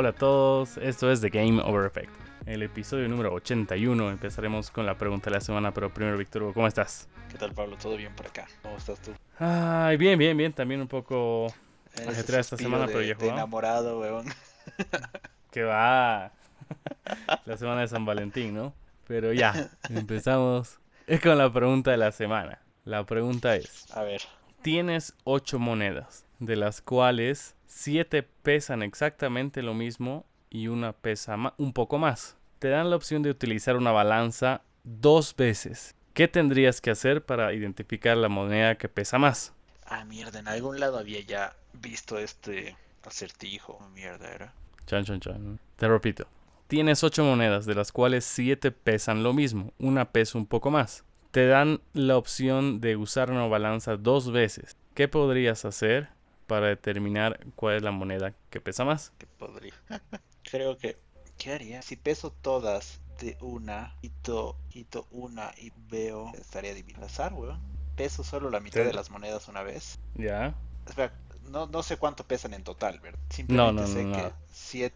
Hola a todos, esto es The Game Over Effect. El episodio número 81 empezaremos con la pregunta de la semana, pero primero Víctor Hugo, ¿cómo estás? ¿Qué tal Pablo? ¿Todo bien por acá? ¿Cómo estás tú? Ay, bien, bien, bien, también un poco ajetreada esta semana, de- pero ya jugamos. enamorado, weón. Que va. la semana de San Valentín, ¿no? Pero ya, empezamos con la pregunta de la semana. La pregunta es, A ver, tienes 8 monedas, de las cuales 7 pesan exactamente lo mismo y una pesa un poco más. Te dan la opción de utilizar una balanza dos veces. ¿Qué tendrías que hacer para identificar la moneda que pesa más? ah, mierda, en algún lado había ya visto este acertijo. Mierda, era. Chan, chan, chan. Te repito. Tienes 8 monedas, de las cuales 7 pesan lo mismo, una pesa un poco más. Te dan la opción de usar una balanza dos veces. ¿Qué podrías hacer para determinar cuál es la moneda que pesa más? Que podría. Creo que. ¿Qué haría? Si peso todas de una, hito, hito una y veo. Estaría divino. Al azar, weón. Peso solo la mitad Sí. de las monedas una vez. ¿Ya? Espera, no, no sé cuánto pesan en total, ¿verdad? Simplemente no, sé no, que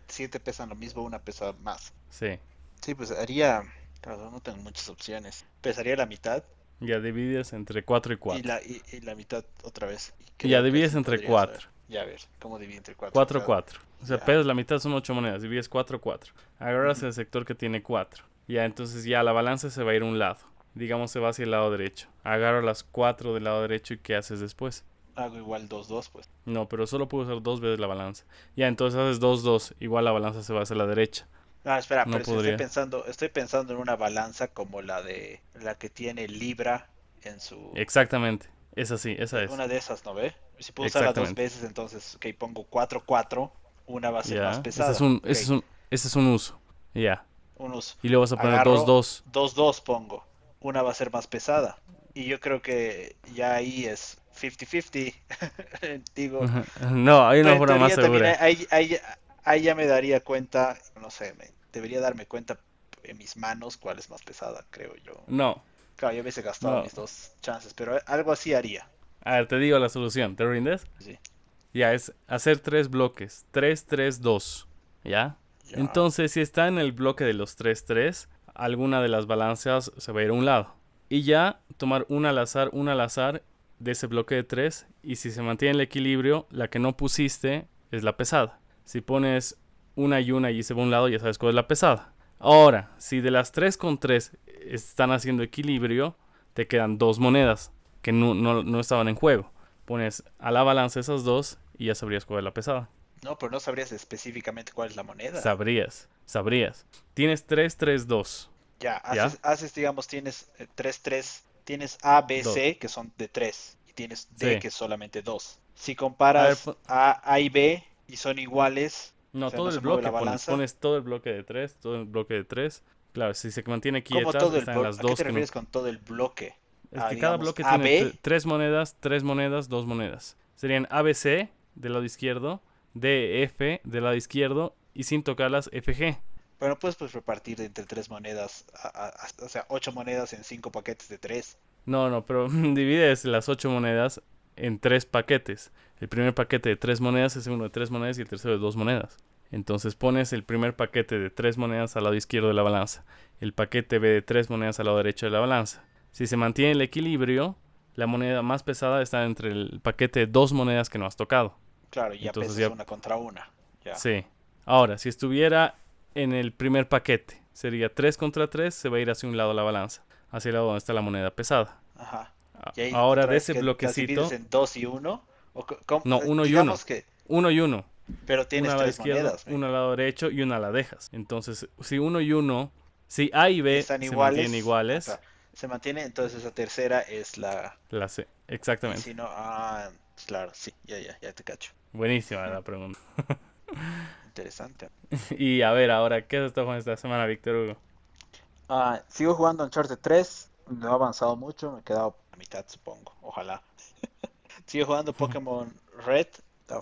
siete pesan lo mismo, una pesa más. Sí. Sí, pues haría. Claro, no tengo muchas opciones. Pesaría la mitad Ya divides entre 4 y y 4. la, y, y la mitad otra vez. Y Y ya divides entre podría 4. saber. Ya a ver, ¿cómo divido entre 4? 4, 4. O sea, Ya. pesas la mitad son 8 monedas, divides 4, 4. Agarras el sector que tiene 4. Ya, entonces ya la balanza se va a ir a un lado. Digamos, se va hacia el lado derecho. Agarro las 4 del lado derecho y ¿qué haces después? Hago igual 2-2, pues. No, pero solo puedo usar dos veces la balanza. Ya, entonces haces 2, 2. Igual la balanza se va hacia la derecha. Ah, espera, No pero podría. estoy pensando, estoy pensando en una balanza como la de la que tiene Libra en su Exactamente. Es así, esa es. una de esas, ¿no ve? Si puedo usarla dos veces, entonces, ok, pongo 4-4, una va a ser Ya. más Ese pesada. es un, ok, ese es un, ese es un uso. Ya. un uso. Y luego vas a poner Agarro 2, 2. 2-2 pongo, una va a ser más pesada. Y yo creo que ya ahí es 50-50. Digo, No, hay una forma más segura. ahí, ahí- ahí ya me daría cuenta, no sé, me- debería darme cuenta en mis manos cuál es más pesada, creo yo. No. Claro, yo hubiese gastado No. mis dos chances, pero algo así haría. A ver, te digo la solución. ¿Te rindes? Sí. Ya, es hacer tres bloques. 3, 3, 2. ¿Ya? Ya. Entonces, si está en el bloque de los 3, 3, alguna de las balanzas se va a ir a un lado. Y ya tomar una al azar, una al azar de ese bloque de 3. Y si se mantiene el equilibrio, la que no pusiste es la pesada. Si pones una y una y se va a un lado, ya sabes cuál es la pesada. Ahora, si de las 3 con 3 están haciendo equilibrio, te quedan dos monedas que no, no- no estaban en juego. Pones a la balanza esas dos y ya sabrías cuál es la pesada. No, pero no sabrías específicamente cuál es la moneda. Sabrías, sabrías. Tienes 3, 3, 2. Ya, ¿Ya? haces, haces, digamos, tienes 3-3, tienes A, B, Dos. C, que son de 3, y tienes D, Sí. que es solamente 2. Si A comparas ver, A, A y B y son iguales, No, O sea, todo no el bloque pones, todo el bloque de 3, todo el bloque de 3. Claro, si se mantiene ¿cómo quietas, todo están las ¿A qué dos te refieres con todo el bloque? Es Ah, que cada bloque AB. tiene tres monedas, tres monedas, dos monedas. Serían ABC del lado izquierdo, DF del lado izquierdo y sin tocarlas FG. Pero no puedes pues, repartir entre tres monedas, a- a- a- o sea, ocho monedas en cinco paquetes de tres. No, no, pero divides las ocho monedas en tres paquetes. El primer paquete de tres monedas, el segundo de tres monedas y el tercero de dos monedas. Entonces pones el primer paquete de tres monedas al lado izquierdo de la balanza, el paquete B de tres monedas al lado derecho de la balanza. Si se mantiene el equilibrio, la moneda más pesada está entre el paquete de dos monedas que no has tocado. Claro, y ya Entonces pesas ya- una contra una. Ya. Sí. Ahora, si estuviera en el primer paquete, sería 3 contra 3, se va a ir hacia un lado la balanza, hacia el lado donde está la moneda pesada. Ajá. Ahora de ese bloquecito, en dos y uno. o No, uno y digamos uno. que, uno y uno. pero tienes una tres monedas. una al lado derecho y una la dejas. Entonces, si uno y uno, si A y B Están se iguales. mantienen iguales, o sea, se mantiene, entonces esa tercera es la. la C. Y Exactamente. si no, ah, claro, sí, ya, ya, ya te cacho. Buenísima la pregunta. Interesante. y a ver, ahora, ¿qué has estado jugando esta semana, Víctor Hugo? Ah, sigo jugando Uncharted 3, no he avanzado mucho, me he quedado a mitad, supongo, ojalá. sigo jugando Pokémon Red,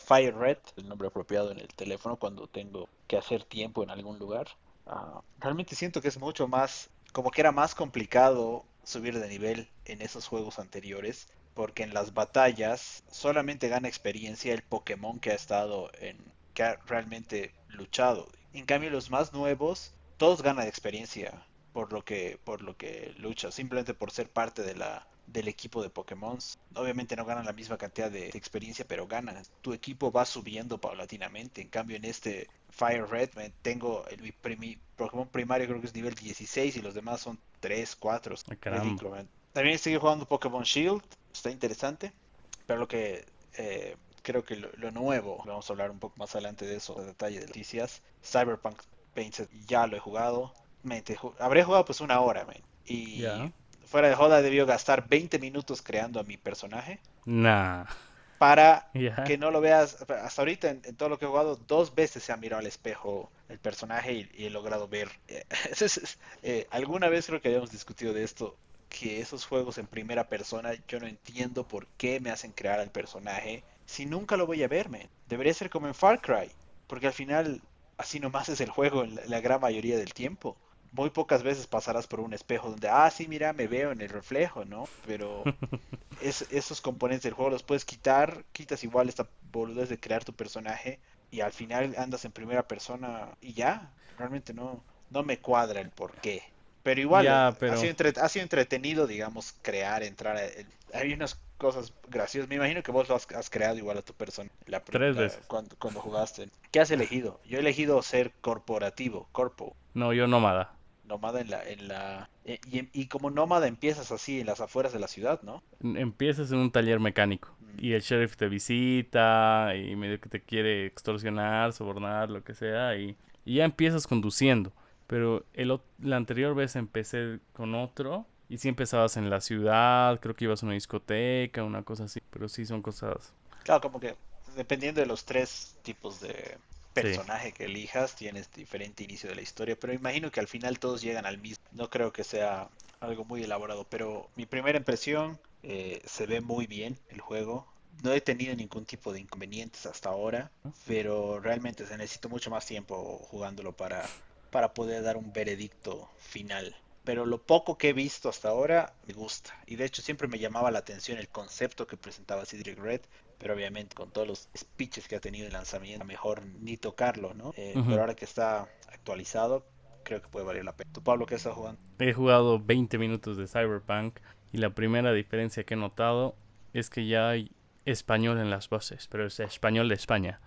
Fire Red, el nombre apropiado en el teléfono cuando tengo que hacer tiempo en algún lugar. Ah, realmente siento que es mucho más, como que era más complicado subir de nivel en esos juegos anteriores, porque en las batallas solamente gana experiencia el Pokémon que ha estado en, que ha realmente luchado. En cambio, los más nuevos, todos ganan experiencia por lo que, por lo que lucha, simplemente por ser parte de la, del equipo de Pokémon. Obviamente no ganan la misma cantidad de, experiencia, pero ganan. Tu equipo va subiendo paulatinamente. En cambio, en este Fire Red tengo el mi Pokémon primario creo que es nivel 16 y los demás son 3, 4. También estoy jugando Pokémon Shield, está interesante. Pero lo que eh, creo que lo, nuevo, vamos a hablar un poco más adelante de eso, de detalle de noticias. Cyberpunk 20 ya lo he jugado. habré jugado pues una hora, Y fuera de joda debió gastar 20 minutos creando a mi personaje. Nah. Para que no lo veas. Hasta ahorita en, todo lo que he jugado, dos veces se ha mirado al espejo el personaje y, he logrado ver. Eh, alguna vez creo que habíamos discutido de esto que esos juegos en primera persona yo no entiendo por qué me hacen crear al personaje si nunca lo voy a verme. Debería ser como en Far Cry, porque al final así nomás es el juego en la, gran mayoría del tiempo. Muy pocas veces pasarás por un espejo donde, ah, sí, mira, me veo en el reflejo, ¿no? Pero esos componentes del juego los puedes quitar, quitas igual esta boludez de crear tu personaje y al final andas en primera persona y ya, realmente no, no me cuadra el por qué. Pero igual, Ha, sido entretenido, digamos, crear, entrar. hay unas cosas graciosas. Me imagino que vos lo has, creado igual a tu persona. La, Tres veces. Cuando, cuando, jugaste. ¿Qué has elegido? Yo he elegido ser corporativo, corpo. No, yo nómada. Nómada en la... En la eh, y, como nómada empiezas así en las afueras de la ciudad, ¿no? Empiezas en un taller mecánico. Mm. Y el sheriff te visita y medio que te quiere extorsionar, sobornar, lo que sea. Y, y ya empiezas conduciendo pero el, la anterior vez empecé con otro y sí empezabas en la ciudad, creo que ibas a una discoteca, una cosa así, pero sí son cosas. Claro, como que dependiendo de los tres tipos de personaje que elijas, tienes diferente inicio de la historia, pero imagino que al final todos llegan al mismo. No creo que sea algo muy elaborado, pero mi primera impresión eh, se ve muy bien el juego. No he tenido ningún tipo de inconvenientes hasta ahora, pero realmente se necesito mucho más tiempo jugándolo para para poder dar un veredicto final. Pero lo poco que he visto hasta ahora me gusta. Y de hecho siempre me llamaba la atención el concepto que presentaba Cedric Red. Pero obviamente con todos los speeches que ha tenido el lanzamiento, mejor ni tocarlo, ¿no? Eh, pero ahora que está actualizado, creo que puede valer la pena. ¿Tú, Pablo, qué estás jugando? He jugado 20 minutos de Cyberpunk y la primera diferencia que he notado es que ya hay español en las voces, pero es español de España.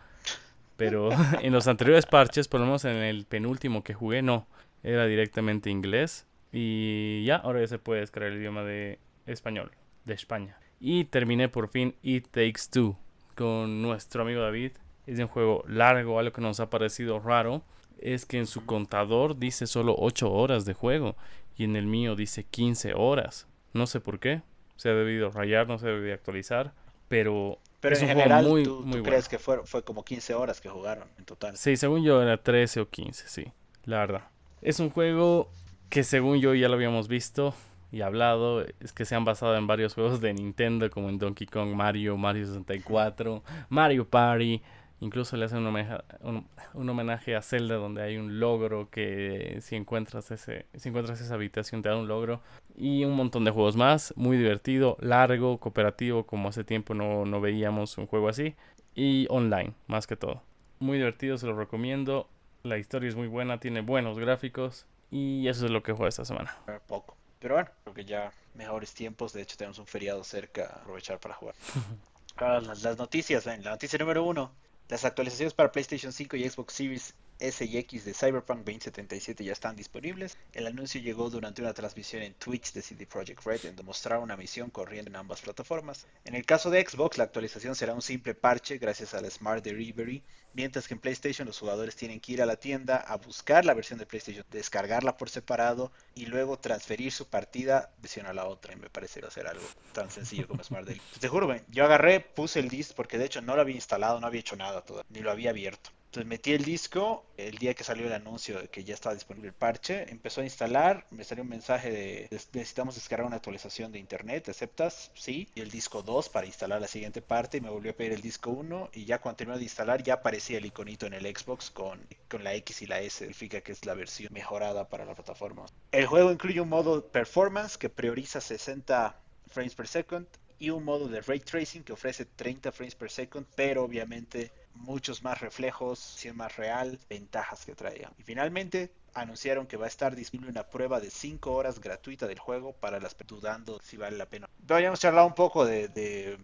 Pero en los anteriores parches, por lo menos en el penúltimo que jugué, no. Era directamente inglés. Y ya, ahora ya se puede descargar el idioma de español, de España. Y terminé por fin It Takes Two con nuestro amigo David. Es un juego largo, algo que nos ha parecido raro. Es que en su contador dice solo 8 horas de juego y en el mío dice 15 horas. No sé por qué. Se ha debido rayar, no se ha debido actualizar. Pero pero en general, ¿tú, crees que fue, fue como 15 horas que jugaron en total? Sí, según yo era 13 o 15, sí, la verdad. Es un juego que según yo ya lo habíamos visto y hablado, es que se han basado en varios juegos de Nintendo como en Donkey Kong, Mario, Mario 64, Mario Party, Incluso le hacen un homenaje, a Zelda donde hay un logro que si encuentras, ese, si encuentras esa habitación te da un logro. Y un montón de juegos más. Muy divertido, largo, cooperativo, como hace tiempo no, no veíamos un juego así. Y online, más que todo. Muy divertido, se lo recomiendo. La historia es muy buena, tiene buenos gráficos. Y eso es lo que juego esta semana. Poco. Pero bueno, creo que ya mejores tiempos. De hecho, tenemos un feriado cerca. Aprovechar para jugar. Ahora, las, las noticias, ven. La noticia número uno. Las actualizaciones para PlayStation 5 y Xbox Series S y X de Cyberpunk 2077 ya están disponibles. El anuncio llegó durante una transmisión en Twitch de CD Projekt Red, donde mostraron una misión corriendo en ambas plataformas. En el caso de Xbox, la actualización será un simple parche gracias al Smart Delivery, mientras que en PlayStation los jugadores tienen que ir a la tienda a buscar la versión de PlayStation, descargarla por separado y luego transferir su partida versión a la otra. Y me parece a ser algo tan sencillo como Smart Delivery. Te juro, yo agarré, puse el disc porque de hecho no lo había instalado, no había hecho nada todavía, ni lo había abierto. Entonces metí el disco, el día que salió el anuncio de que ya estaba disponible el parche, empezó a instalar, me salió un mensaje de necesitamos descargar una actualización de internet, ¿aceptas? Sí, y el disco 2 para instalar la siguiente parte y me volvió a pedir el disco 1 y ya cuando terminó de instalar ya aparecía el iconito en el Xbox con, con la X y la S, significa que es la versión mejorada para la plataforma. El juego incluye un modo performance que prioriza 60 frames per second y un modo de ray tracing que ofrece 30 frames per second, pero obviamente muchos más reflejos, si más real, ventajas que traía. Y finalmente anunciaron que va a estar disponible una prueba de 5 horas gratuita del juego para las dudando si vale la pena. Habíamos charlado un poco de, de,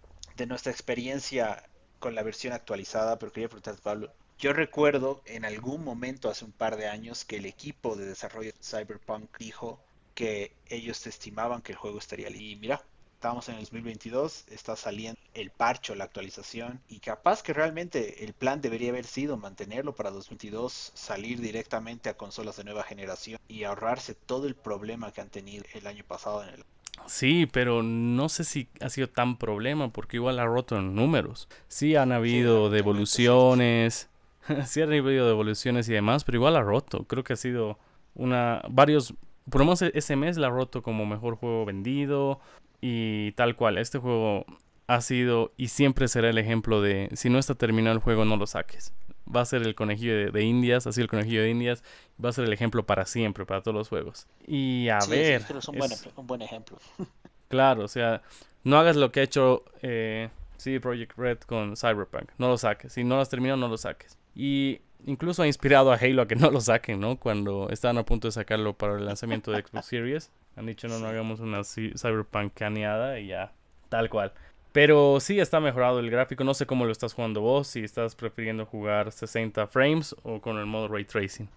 nuestra experiencia con la versión actualizada, pero quería preguntarte, Pablo, yo recuerdo en algún momento hace un par de años que el equipo de desarrollo de Cyberpunk dijo que ellos estimaban que el juego estaría listo. Y mira, estamos en el 2022, está saliendo el parcho, la actualización, y capaz que realmente el plan debería haber sido mantenerlo para 2022, salir directamente a consolas de nueva generación y ahorrarse todo el problema que han tenido el año pasado en el Sí, pero no sé si ha sido tan problema porque igual ha roto en números. Sí han habido devoluciones, sí han habido devoluciones y demás, pero igual ha roto. Creo que ha sido una varios por lo menos ese mes la ha roto como mejor juego vendido y tal cual. Este juego ha sido y siempre será el ejemplo de si no está terminado el juego no lo saques. Va a ser el conejillo de, Indias, así el conejillo de Indias, va a ser el ejemplo para siempre, para todos los juegos. Y a ver... es un, buen, un, buen, ejemplo. claro, o sea, no hagas lo que ha hecho eh, CD Projekt Red con Cyberpunk, no lo saques. Si no lo has terminado, no lo saques. Y incluso ha inspirado a Halo a que no lo saquen, ¿no? Cuando estaban a punto de sacarlo para el lanzamiento de Xbox Series. Han dicho, no, no hagamos una Cyberpunk caneada y ya, tal cual. Pero sí está mejorado el gráfico. No sé cómo lo estás jugando vos. Si estás prefiriendo jugar 60 frames o con el modo ray tracing.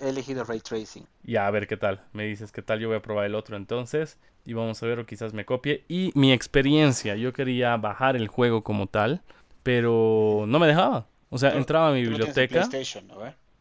he elegido ray tracing. Ya, a ver qué tal. Me dices qué tal. Yo voy a probar el otro entonces. Y vamos a ver o quizás me copie. Y mi experiencia. Yo quería bajar el juego como tal. Pero no me dejaba. O sea, entraba a mi biblioteca. PlayStation, ¿no?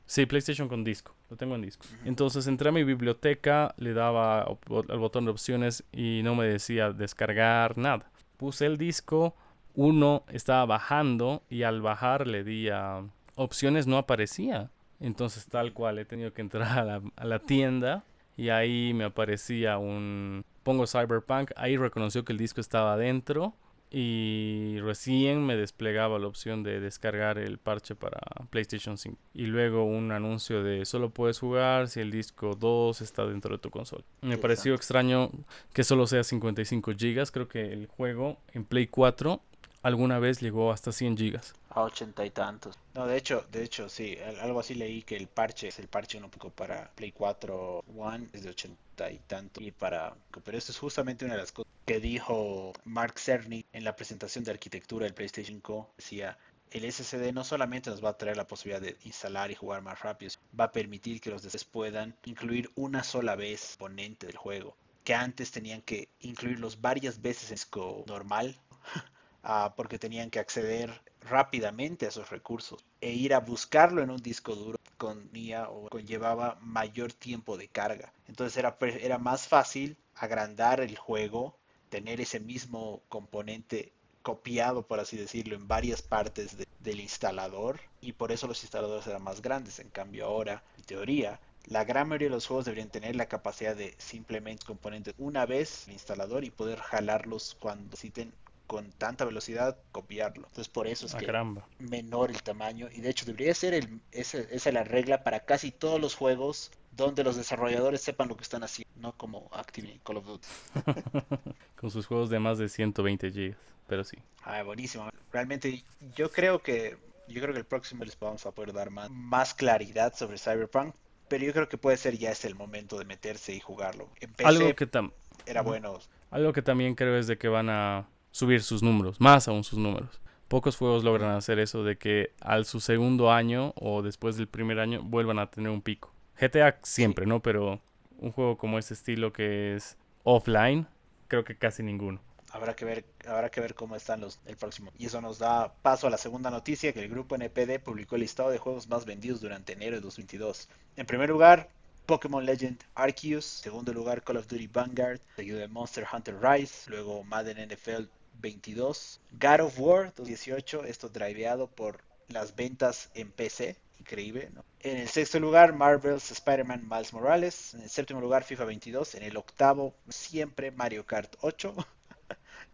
Sí, PlayStation con disco. Lo tengo en disco. Entonces entré a mi biblioteca, le daba al botón de opciones y no me decía descargar nada. Puse el disco, uno estaba bajando y al bajar le di a opciones, no aparecía. Entonces tal cual he tenido que entrar a la, a la tienda y ahí me aparecía un... Pongo Cyberpunk, ahí reconoció que el disco estaba adentro y recién me desplegaba la opción de descargar el parche para PlayStation 5 y luego un anuncio de solo puedes jugar si el disco 2 está dentro de tu consola. Me pareció extraño que solo sea 55 GB, creo que el juego en Play 4 alguna vez llegó hasta 100 GB. A 80 y tantos. No, de hecho, de hecho sí, algo así leí que el parche es el parche un poco para Play 4 One es de 80 y tanto y para pero esto es justamente una de las cosas que dijo Mark Cerny en la presentación de arquitectura del PlayStation 5. Decía, el SSD no solamente nos va a traer la posibilidad de instalar y jugar más rápido, va a permitir que los DLCs puedan incluir una sola vez componente del juego, que antes tenían que incluirlos varias veces en disco normal, ah, porque tenían que acceder rápidamente a esos recursos e ir a buscarlo en un disco duro con o conllevaba mayor tiempo de carga. Entonces era, era más fácil agrandar el juego tener ese mismo componente copiado, por así decirlo, en varias partes del instalador y por eso los instaladores eran más grandes. En cambio ahora, en teoría, la gran mayoría de los juegos deberían tener la capacidad de simplemente componentes una vez el instalador y poder jalarlos cuando necesiten con tanta velocidad copiarlo. Entonces por eso es ah, que menor el tamaño y de hecho debería ser el, esa, esa es la regla para casi todos los juegos donde los desarrolladores sepan lo que están haciendo, no como Activision Call of Duty. Con sus juegos de más de 120 GB, pero sí. Ah, buenísimo. Realmente yo creo que yo creo que el próximo les vamos a poder dar más, más claridad sobre Cyberpunk, pero yo creo que puede ser ya es el momento de meterse y jugarlo. Algo que era bueno. Algo que también creo es de que van a subir sus números, más aún sus números. Pocos juegos logran hacer eso de que al su segundo año o después del primer año vuelvan a tener un pico. GTA siempre, ¿no? Pero un juego como este estilo que es offline, creo que casi ninguno. Habrá que ver, habrá que ver cómo están los el próximo. Y eso nos da paso a la segunda noticia que el grupo NPD publicó el listado de juegos más vendidos durante enero de 2022. En primer lugar, Pokémon Legend Arceus, segundo lugar Call of Duty Vanguard, seguido de Monster Hunter Rise, luego Madden NFL 22, God of War 2018, esto driveado por las ventas en PC, increíble. ¿no? En el sexto lugar, Marvel's Spider-Man Miles Morales. En el séptimo lugar, FIFA 22. En el octavo, siempre Mario Kart 8.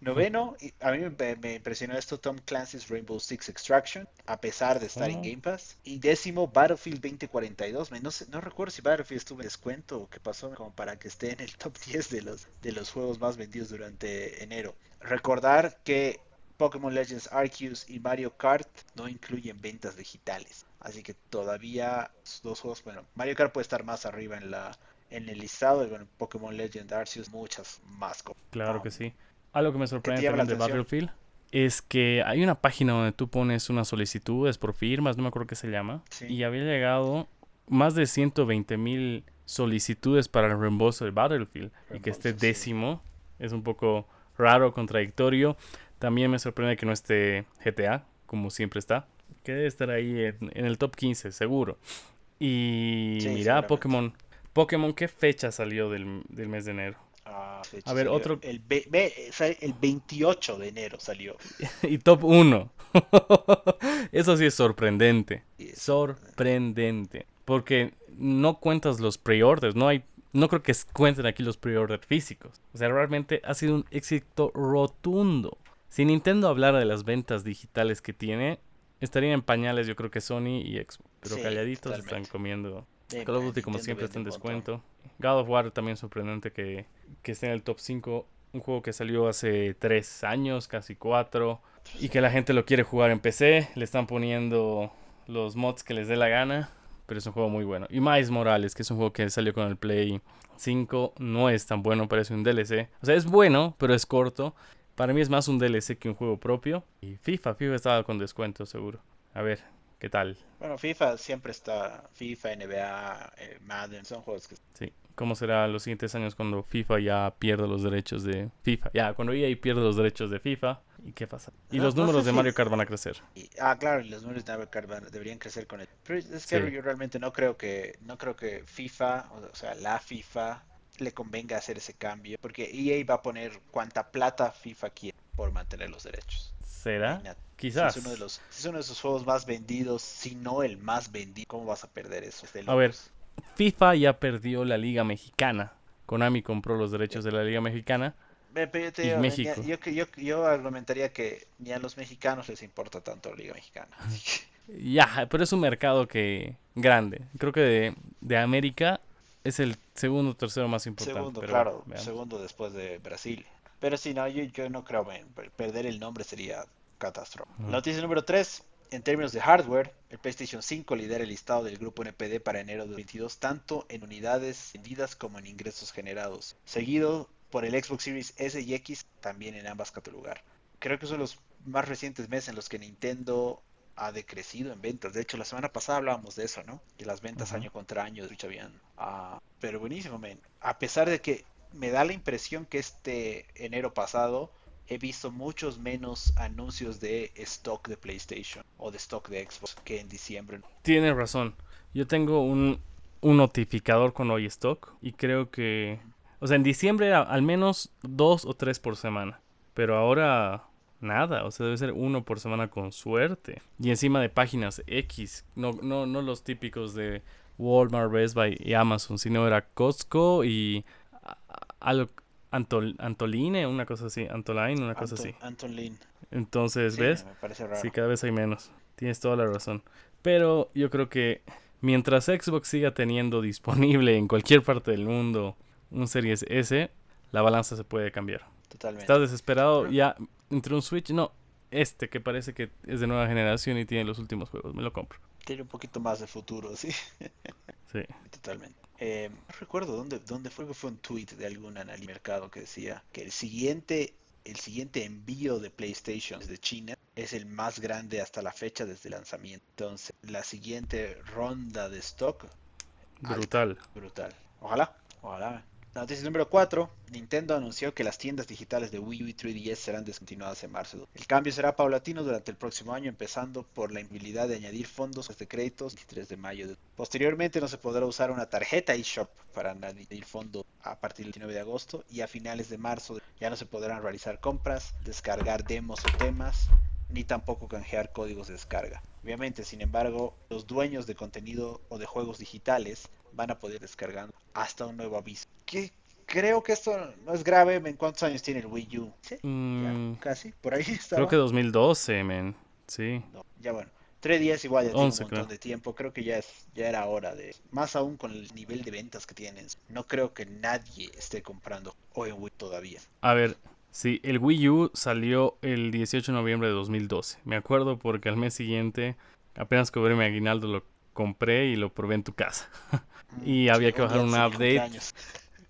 Noveno, a mí me, impresionó esto, Tom Clancy's Rainbow Six Extraction, a pesar de estar en Game Pass. Y décimo, Battlefield 2042. No, no recuerdo si Battlefield estuvo en descuento o qué pasó como para que esté en el top 10 de los, de los juegos más vendidos durante enero. Recordar que Pokémon Legends Arceus y Mario Kart no incluyen ventas digitales. Así que todavía dos juegos, bueno, Mario Kart puede estar más arriba en la en el listado, y bueno, Pokémon Legends Arceus muchas más. Claro que sí. Algo que me sorprende también de Battlefield es que hay una página donde tú pones unas solicitudes por firmas, no me acuerdo qué se llama, y había llegado más de 120 mil solicitudes para el reembolso de Battlefield y que esté décimo es un poco raro, contradictorio. También me sorprende que no esté GTA, como siempre está, que debe estar ahí en, el top 15, seguro. Y mira, Pokémon. Pokémon, ¿qué fecha salió del, del mes de enero? Ah, a ver, otro. El, el 28 de enero salió. y top 1. Eso sí es sorprendente. sorprendente. Porque no cuentas los pre-orders. No hay. No creo que cuenten aquí los pre-orders físicos. O sea, realmente ha sido un éxito rotundo. Si Nintendo hablara de las ventas digitales que tiene, estarían en pañales, yo creo que Sony y Xbox. Pero calladitos están comiendo. Call of Duty, como siempre, está en descuento. God of War también sorprendente que, que esté en el top 5. Un juego que salió hace 3 años, casi 4. Y que la gente lo quiere jugar en PC. Le están poniendo los mods que les dé la gana. Pero es un juego muy bueno. Y Miles Morales, que es un juego que salió con el Play 5. No es tan bueno, parece un DLC. O sea, es bueno, pero es corto. Para mí es más un DLC que un juego propio. Y FIFA, FIFA estaba con descuento seguro. A ver, ¿qué tal? Bueno, FIFA siempre está. FIFA, NBA, eh, Madden, son juegos que. Sí cómo será los siguientes años cuando FIFA ya pierda los derechos de FIFA. Ya, cuando EA pierde los derechos de FIFA. ¿Y qué pasa? Y los números de Mario Kart van a crecer. ah, claro, y los números de Mario Kart deberían crecer con él. Pero es que yo realmente no creo que no creo que FIFA, o sea, la FIFA le convenga hacer ese cambio, porque EA va a poner cuanta plata FIFA quiere por mantener los derechos. ¿Será? Quizás. es, uno de los, es uno de esos juegos más vendidos, si no el más vendido. ¿Cómo vas a perder eso? A ver, FIFA ya perdió la Liga Mexicana. Konami compró los derechos de la Liga Mexicana. y México. Yo, yo, yo, argumentaría que ni a los mexicanos les importa tanto la Liga Mexicana. Ya, pero es un mercado que grande. Creo que de, América es el segundo o tercero más importante. Segundo, claro, segundo después de Brasil. Pero sí, no, yo, yo no creo, perder el nombre sería catástrofe. Noticia número 3. En términos de hardware, el PlayStation 5 lidera el listado del grupo NPD para enero de 2022 tanto en unidades vendidas como en ingresos generados, seguido por el Xbox Series S y X también en ambas categorías. Creo que son los más recientes meses en los que Nintendo ha decrecido en ventas. De hecho, la semana pasada hablábamos de eso, ¿no? Que las ventas año contra año de habían... Ah, pero buenísimo, men. A pesar de que me da la impresión que este enero pasado he visto muchos menos anuncios de stock de PlayStation o de stock de Xbox que en diciembre. Tienes razón. Yo tengo un, un notificador con hoy stock y creo que... O sea, en diciembre era al menos dos o tres por semana. Pero ahora nada. O sea, debe ser uno por semana con suerte. Y encima de páginas X. No, no, no los típicos de Walmart, Best Buy y Amazon. Sino era Costco y algo, Antol, Antoline, una cosa así, Antoline, una cosa así. Antoline. Entonces, ¿ves? Sí, cada vez hay menos. Tienes toda la razón. Pero yo creo que mientras Xbox siga teniendo disponible en cualquier parte del mundo un Series S, la balanza se puede cambiar. Totalmente. ¿Estás desesperado ya entre un Switch? No, este que parece que es de nueva generación y tiene los últimos juegos, me lo compro. Tiene un poquito más de futuro, sí. sí. Totalmente. Eh, no recuerdo dónde, dónde fue que fue un tweet de algún analista mercado que decía que el siguiente, el siguiente envío de PlayStation desde China es el más grande hasta la fecha desde el lanzamiento. Entonces, la siguiente ronda de stock. Brutal. brutal. Ojalá, ojalá. Noticia número 4. Nintendo anunció que las tiendas digitales de Wii U y 3DS serán descontinuadas en marzo. El cambio será paulatino durante el próximo año, empezando por la inhabilidad de añadir fondos de créditos el 23 de mayo. Posteriormente no se podrá usar una tarjeta eShop para añadir fondos a partir del 19 de agosto y a finales de marzo ya no se podrán realizar compras, descargar demos o temas, ni tampoco canjear códigos de descarga. Obviamente, sin embargo, los dueños de contenido o de juegos digitales van a poder descargar hasta un nuevo aviso. Que creo que esto no es grave. ¿En cuántos años tiene el Wii U? ¿Sí? Mm, casi, por ahí está. Creo que 2012, men. Sí. ya bueno. Tres días igual ya tiene un montón de tiempo. Creo que ya es ya era hora de. Más aún con el nivel de ventas que tienen. No creo que nadie esté comprando o en Wii todavía. A ver, Sí, el Wii U salió el 18 de noviembre de 2012. Me acuerdo porque al mes siguiente, apenas cobré mi aguinaldo, lo compré y lo probé en tu casa. y había que bajar un update.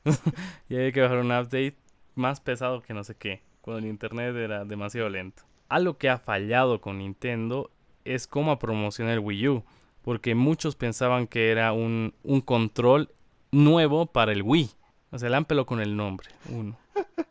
y había que bajar un update más pesado que no sé qué, cuando el internet era demasiado lento. Algo que ha fallado con Nintendo es cómo promocionar el Wii U, porque muchos pensaban que era un, un control nuevo para el Wii. O sea, pelado con el nombre, uno.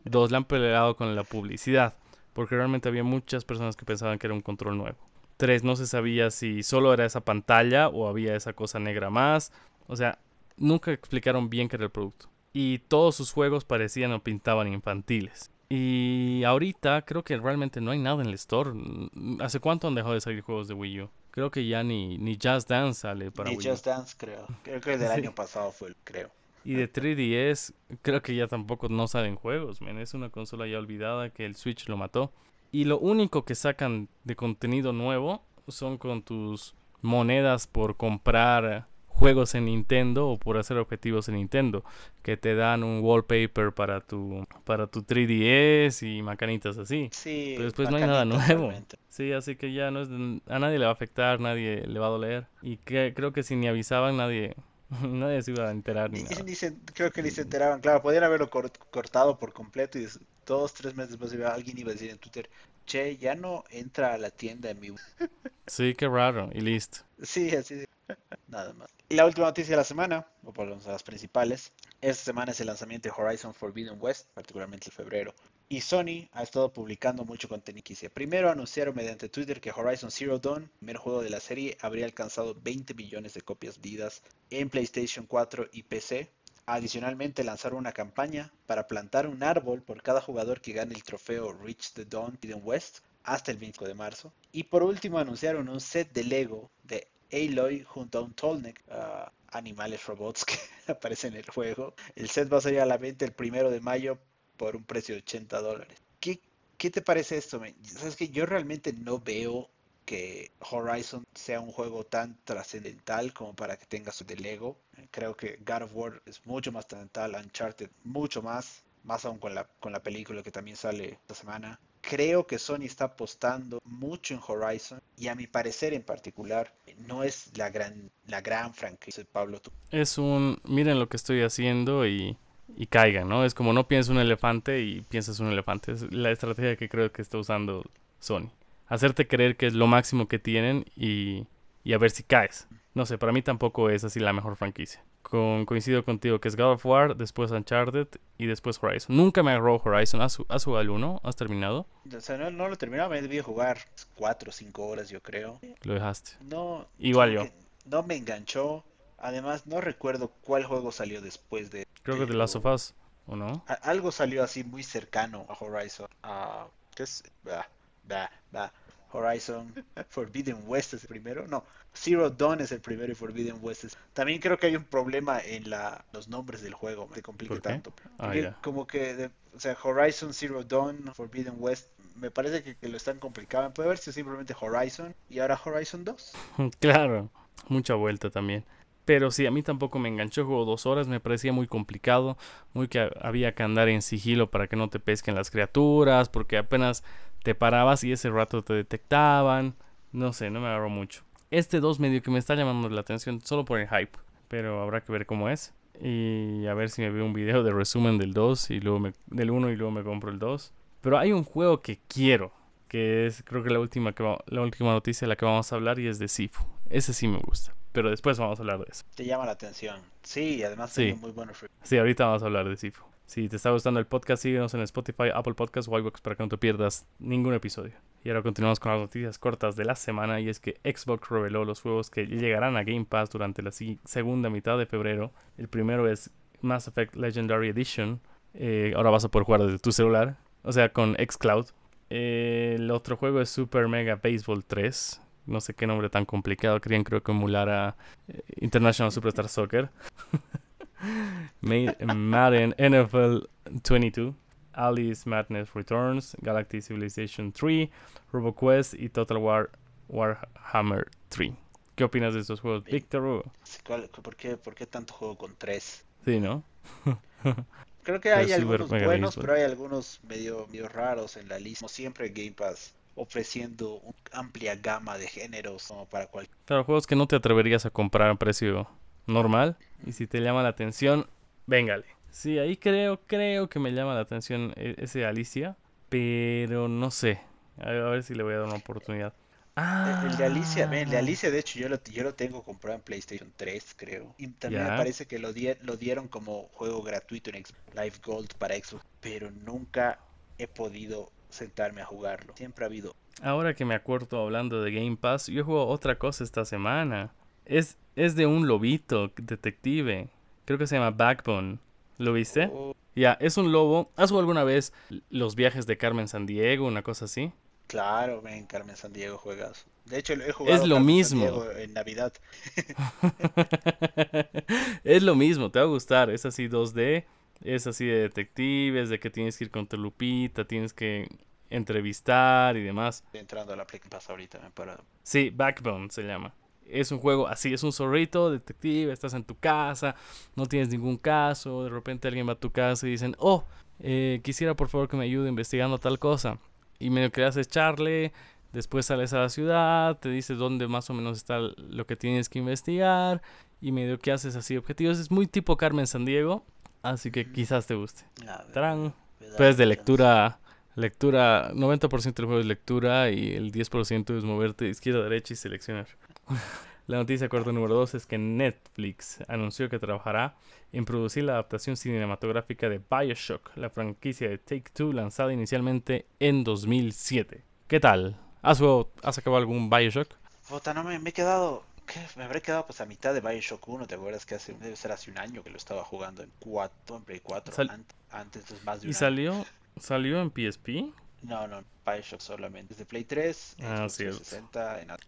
Dos, le han peleado con la publicidad, porque realmente había muchas personas que pensaban que era un control nuevo. Tres, no se sabía si solo era esa pantalla o había esa cosa negra más. O sea, nunca explicaron bien qué era el producto. Y todos sus juegos parecían o pintaban infantiles. Y ahorita creo que realmente no hay nada en el store. ¿Hace cuánto han dejado de salir juegos de Wii U? Creo que ya ni, ni Just Dance sale para ni Wii U. Just Dance, creo. Creo que el del año pasado fue el, creo. Y de 3DS, creo que ya tampoco no salen juegos, man. Es una consola ya olvidada que el Switch lo mató. Y lo único que sacan de contenido nuevo son con tus monedas por comprar juegos en Nintendo o por hacer objetivos en Nintendo, que te dan un wallpaper para tu para tu 3DS y macanitas así. Sí, Pero después no hay nada nuevo. realmente. Sí, así que ya no es a nadie le va a afectar, nadie le va a doler y que creo que si ni avisaban nadie nadie se iba a enterar ni Ni- nada. ni se- creo que ni se enteraban. Claro, podían haberlo cort- cortado por completo y dos, tres meses después iba- alguien iba a decir en Twitter, che, ya no entra a la tienda en mi... Sí, qué raro y listo. Sí, así Nada más. Y la última noticia de la semana, o por lo menos las principales, esta semana es el lanzamiento de Horizon Forbidden West, particularmente en febrero. Y Sony ha estado publicando mucho contenido. Primero anunciaron mediante Twitter que Horizon Zero Dawn, primer juego de la serie, habría alcanzado 20 millones de copias vendidas en PlayStation 4 y PC. Adicionalmente lanzaron una campaña para plantar un árbol por cada jugador que gane el trofeo Reach the Dawn Forbidden West hasta el 25 de marzo. Y por último anunciaron un set de Lego de Aloy junto a un Tolnek, ah, animales robots que aparecen en el juego. El set va a salir a la venta el primero de mayo por un precio de 80 dólares. ¿Qué, qué te parece esto? men? Sabes que yo realmente no veo que Horizon sea un juego tan trascendental como para que tenga su de Lego. Creo que God of War es mucho más trascendental, Uncharted mucho más, más aún con la, con la película que también sale esta semana. Creo que Sony está apostando mucho en Horizon y a mi parecer en particular no es la gran, la gran franquicia. Pablo, tú. Es un, miren lo que estoy haciendo y, y caigan, ¿no? Es como no piensas un elefante y piensas un elefante. Es la estrategia que creo que está usando Sony. Hacerte creer que es lo máximo que tienen y, y a ver si caes. No sé, para mí tampoco es así la mejor franquicia. Con, coincido contigo que es God of War, después Uncharted y después Horizon. Nunca me agarró Horizon. ¿Has, has jugado el 1? ¿Has terminado? O sea, no, no lo terminaba, me debí jugar 4 o 5 horas yo creo. Lo dejaste. No, Igual yo. no me enganchó. Además, no recuerdo cuál juego salió después de. Creo que de The Last of Us, ¿o no? Algo salió así muy cercano a Horizon. Ah, ¿Qué es? Bah, bah, bah. Horizon Forbidden West es el primero. No, Zero Dawn es el primero y Forbidden West es. También creo que hay un problema en la, los nombres del juego. Me complica tanto. Ah, ya. como que, de- o sea, Horizon Zero Dawn, Forbidden West, me parece que, que lo están complicando. Puede haber sido simplemente Horizon y ahora Horizon 2. Claro, mucha vuelta también. Pero sí, a mí tampoco me enganchó. Juego dos horas, me parecía muy complicado. Muy que ha- había que andar en sigilo para que no te pesquen las criaturas. Porque apenas te parabas y ese rato te detectaban. No sé, no me agarró mucho. Este 2 medio que me está llamando la atención solo por el hype. Pero habrá que ver cómo es. Y a ver si me veo un video de resumen del 2 y luego me, del 1 y luego me compro el 2. Pero hay un juego que quiero. Que es creo que la última, que la última noticia de la que vamos a hablar y es de Sifu. Ese sí me gusta. Pero después vamos a hablar de eso. Te llama la atención. Sí, y además Sí. muy buenos. Sí, ahorita vamos a hablar de Sifu. Si te está gustando el podcast, síguenos en Spotify, Apple Podcasts o iVoox para que no te pierdas ningún episodio. Y ahora continuamos con las noticias cortas de la semana y es que Xbox reveló los juegos que llegarán a Game Pass durante la segunda mitad de febrero. El primero es Mass Effect Legendary Edition. Eh, ahora vas a poder jugar desde tu celular, o sea, con xCloud. Eh, el otro juego es Super Mega Baseball 3. No sé qué nombre tan complicado. Querían creo que emular a eh, International Superstar Soccer. Ma- Madden NFL 22, Alice Madness Returns, Galactic Civilization 3, RoboQuest y Total War Warhammer 3. ¿Qué opinas de estos juegos, Víctor? Por, qué, ¿Por qué tanto juego con tres? Sí, ¿no? Creo que hay algunos buenos, pero hay algunos medio, medio raros en la lista. Como siempre, Game Pass ofreciendo una amplia gama de géneros como para cualquier. Claro, juegos que no te atreverías a comprar a precio normal. Y si te llama la atención, véngale. Sí, ahí creo, creo que me llama la atención e, ese Alicia. Pero no sé. A ver, si le voy a dar una oportunidad. Ah. El de Alicia, el de Alicia de hecho yo lo, yo lo tengo comprado en PlayStation 3 creo. Y también me parece que lo, lo dieron como juego gratuito en Live Gold para Xbox. Pero nunca he podido sentarme a jugarlo. Siempre ha habido. Ahora que me acuerdo hablando de Game Pass, yo juego otra cosa esta semana. Es, es de un lobito detective. Creo que se llama Backbone. ¿Lo viste? Oh. Ya, es un lobo. ¿Has jugado alguna vez los viajes de Carmen San Diego, una cosa así? Claro, ven, Carmen San Diego juegas. De hecho, he jugado es lo mismo. en Navidad. es lo mismo, te va a gustar. Es así 2D, es así de detectives, de que tienes que ir con tu lupita, tienes que entrevistar y demás. Estoy entrando a la pasa ahorita, me Sí, Backbone se llama es un juego así, es un zorrito, detective, estás en tu casa, no tienes ningún caso, de repente alguien va a tu casa y dicen, oh, eh, quisiera por favor que me ayude investigando tal cosa. Y medio que haces charle, después sales a la ciudad, te dices dónde más o menos está lo que tienes que investigar, y medio que haces así objetivos. Es muy tipo Carmen San Diego, así que quizás te guste. Tran. Pues de lectura lectura, 90% del juego es lectura y el 10% es moverte de izquierda a derecha y seleccionar. La noticia corta número 2 es que Netflix anunció que trabajará en producir la adaptación cinematográfica de Bioshock, la franquicia de Take Two lanzada inicialmente en 2007. ¿Qué tal? ¿Has, ¿has acabado algún Bioshock? Puta, no me, he quedado. Me habré quedado pues a mitad de Bioshock 1. ¿Te acuerdas que hace, debe ser hace un año que lo estaba jugando en 4, en Play 4? antes, de más de un ¿Y salió, salió en PSP? No, no, Bioshock solamente. Desde Play 3, ah, cierto.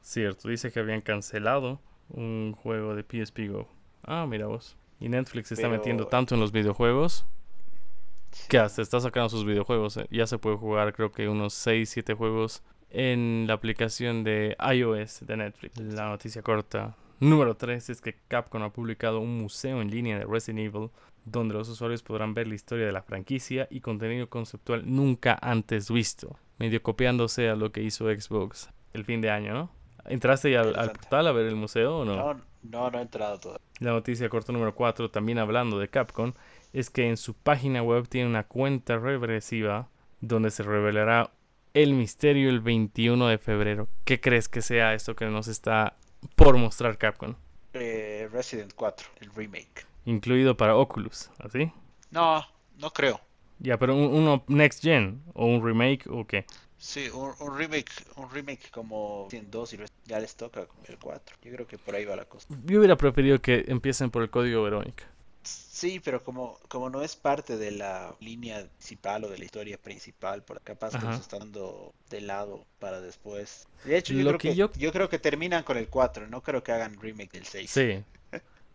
Cierto, dice que habían cancelado un juego de PSP Go. Ah, mira vos. Y Netflix se está metiendo tanto en los videojuegos que hasta está sacando sus videojuegos. Eh. Ya se puede jugar, creo que unos 6, 7 juegos en la aplicación de iOS de Netflix. La noticia corta número 3 es que Capcom ha publicado un museo en línea de Resident Evil donde los usuarios podrán ver la historia de la franquicia y contenido conceptual nunca antes visto, medio copiándose a lo que hizo Xbox el fin de año, ¿no? ¿Entraste ya al, portal a ver el museo o no? No, no, no he entrado todavía. La noticia corto número 4, también hablando de Capcom, es que en su página web tiene una cuenta regresiva donde se revelará el misterio el 21 de febrero. ¿Qué crees que sea esto que nos está por mostrar Capcom? Eh, Resident 4, el remake incluido para Oculus, ¿así? No, no creo. Ya, pero uno next gen o un remake o qué? Sí, un, remake, un remake como 2 y ya les toca el 4. Yo creo que por ahí va la cosa. Yo hubiera preferido que empiecen por el código Verónica. Sí, pero como, como no es parte de la línea principal o de la historia principal, por capaz que nos están dando de lado para después. De hecho, yo, creo que, yo... yo... creo que terminan con el 4, no creo que hagan remake del 6. Sí,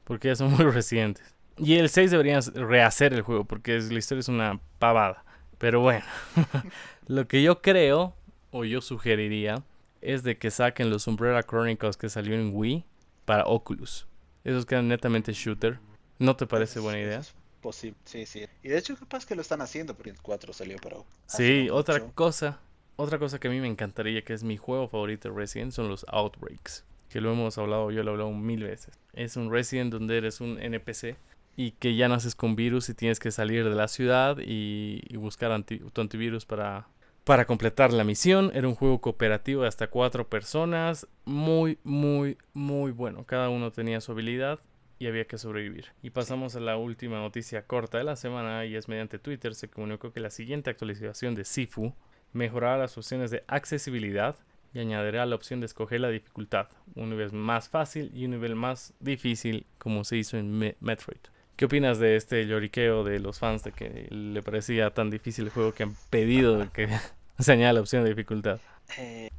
porque ya son muy recientes. Y el 6 deberían rehacer el juego porque la historia es una pavada. Pero bueno, lo que yo creo, o yo sugeriría, es de que saquen los Umbrella Chronicles que salió en Wii para Oculus. Esos quedan netamente shooter. ¿No te parece buena idea? Posible, sí, sí. Y de hecho, capaz que lo están haciendo porque el 4 salió para. Sí, otra cosa. Otra cosa que a mí me encantaría, que es mi juego favorito de Resident, son los Outbreaks que lo hemos hablado, yo lo he hablado mil veces. Es un Resident donde eres un NPC y que ya naces con virus y tienes que salir de la ciudad y, buscar tu antivirus para, para completar la misión. Era un juego cooperativo de hasta cuatro personas. Muy, muy, muy bueno. Cada uno tenía su habilidad y había que sobrevivir. Y pasamos a la última noticia corta de la semana y es mediante Twitter se comunicó que la siguiente actualización de Sifu mejorará las opciones de accesibilidad y añadirá la opción de escoger la dificultad, un nivel más fácil y un nivel más difícil como se hizo en Metroid. ¿Qué opinas de este lloriqueo de los fans de que le parecía tan difícil el juego que han pedido que se añada la opción de dificultad? Eh,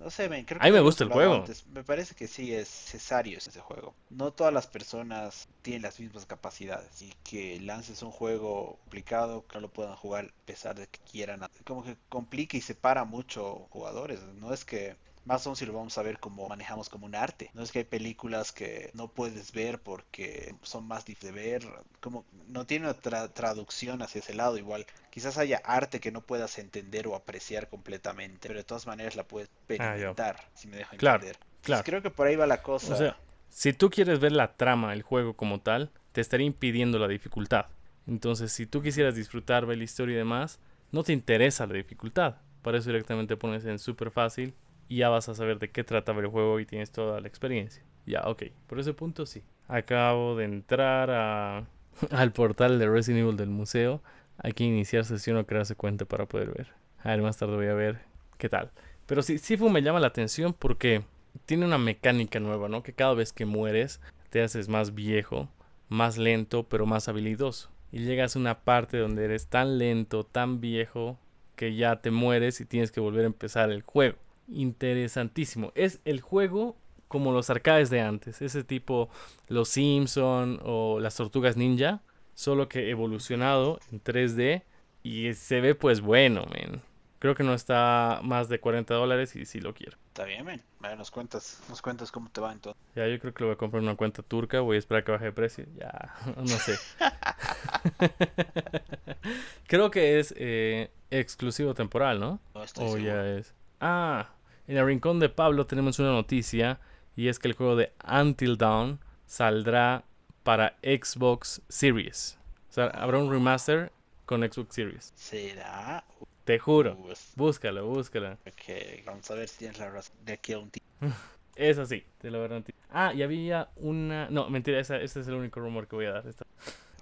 no sé, creo que... A mí me gusta el juego. Me parece que sí es necesario ese juego. No todas las personas tienen las mismas capacidades. Y que lances un juego complicado, que no lo puedan jugar a pesar de que quieran. Como que complica y separa mucho jugadores. No es que Más aún si lo vamos a ver como manejamos como un arte. No es que hay películas que no puedes ver porque son más difíciles de ver, como no tiene una traducción hacia ese lado igual. Quizás haya arte que no puedas entender o apreciar completamente, pero de todas maneras la puedes ah, experimentar, si me dejo claro, entender. Claro. creo que por ahí va la cosa. O sea, si tú quieres ver la trama del juego como tal, te estaría impidiendo la dificultad. Entonces, si tú quisieras disfrutar, ver la historia y demás, no te interesa la dificultad. Para eso directamente pones en súper fácil y ya vas a saber de qué trata el juego y tienes toda la experiencia. Ya, ok. Por ese punto sí. Acabo de entrar a, al portal de Resident Evil del museo. Hay que iniciar sesión o crearse cuenta para poder ver. A ver, más tarde voy a ver qué tal. Pero sí, Sifu me llama la atención porque tiene una mecánica nueva, ¿no? Que cada vez que mueres te haces más viejo, más lento, pero más habilidoso. Y llegas a una parte donde eres tan lento, tan viejo, que ya te mueres y tienes que volver a empezar el juego. Interesantísimo. Es el juego como los arcades de antes. Ese tipo, los Simpson o las Tortugas Ninja. Solo que evolucionado en 3D. Y se ve pues bueno, men. Creo que no está más de 40 dólares y sí lo quiero. Está bien, men. Vale, nos cuentas, nos cuentas cómo te va entonces. Ya, yo creo que lo voy a comprar en una cuenta turca. Voy a esperar que baje de precio. Ya, no sé. creo que es eh, exclusivo temporal, ¿no? No estoy o ya es. Ah, en el rincón de Pablo tenemos una noticia. Y es que el juego de Until Dawn saldrá para Xbox Series. O sea, habrá un remaster con Xbox Series. ¿Será? Te juro. Búscalo, búscalo. Ok, vamos a ver si tienes la razón. De aquí a un tiempo. Es así, te lo garantizo. Ah, y había una. No, mentira, ese, es el único rumor que voy a dar. Esta.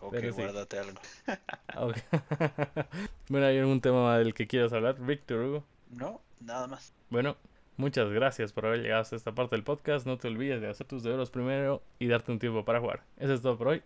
Ok, guárdate algo. okay. bueno, ¿hay algún tema del que quieras hablar, Víctor Hugo? No, nada más. Bueno, muchas gracias por haber llegado hasta esta parte del podcast. No te olvides de hacer tus deberes primero y darte un tiempo para jugar. Eso es todo por hoy.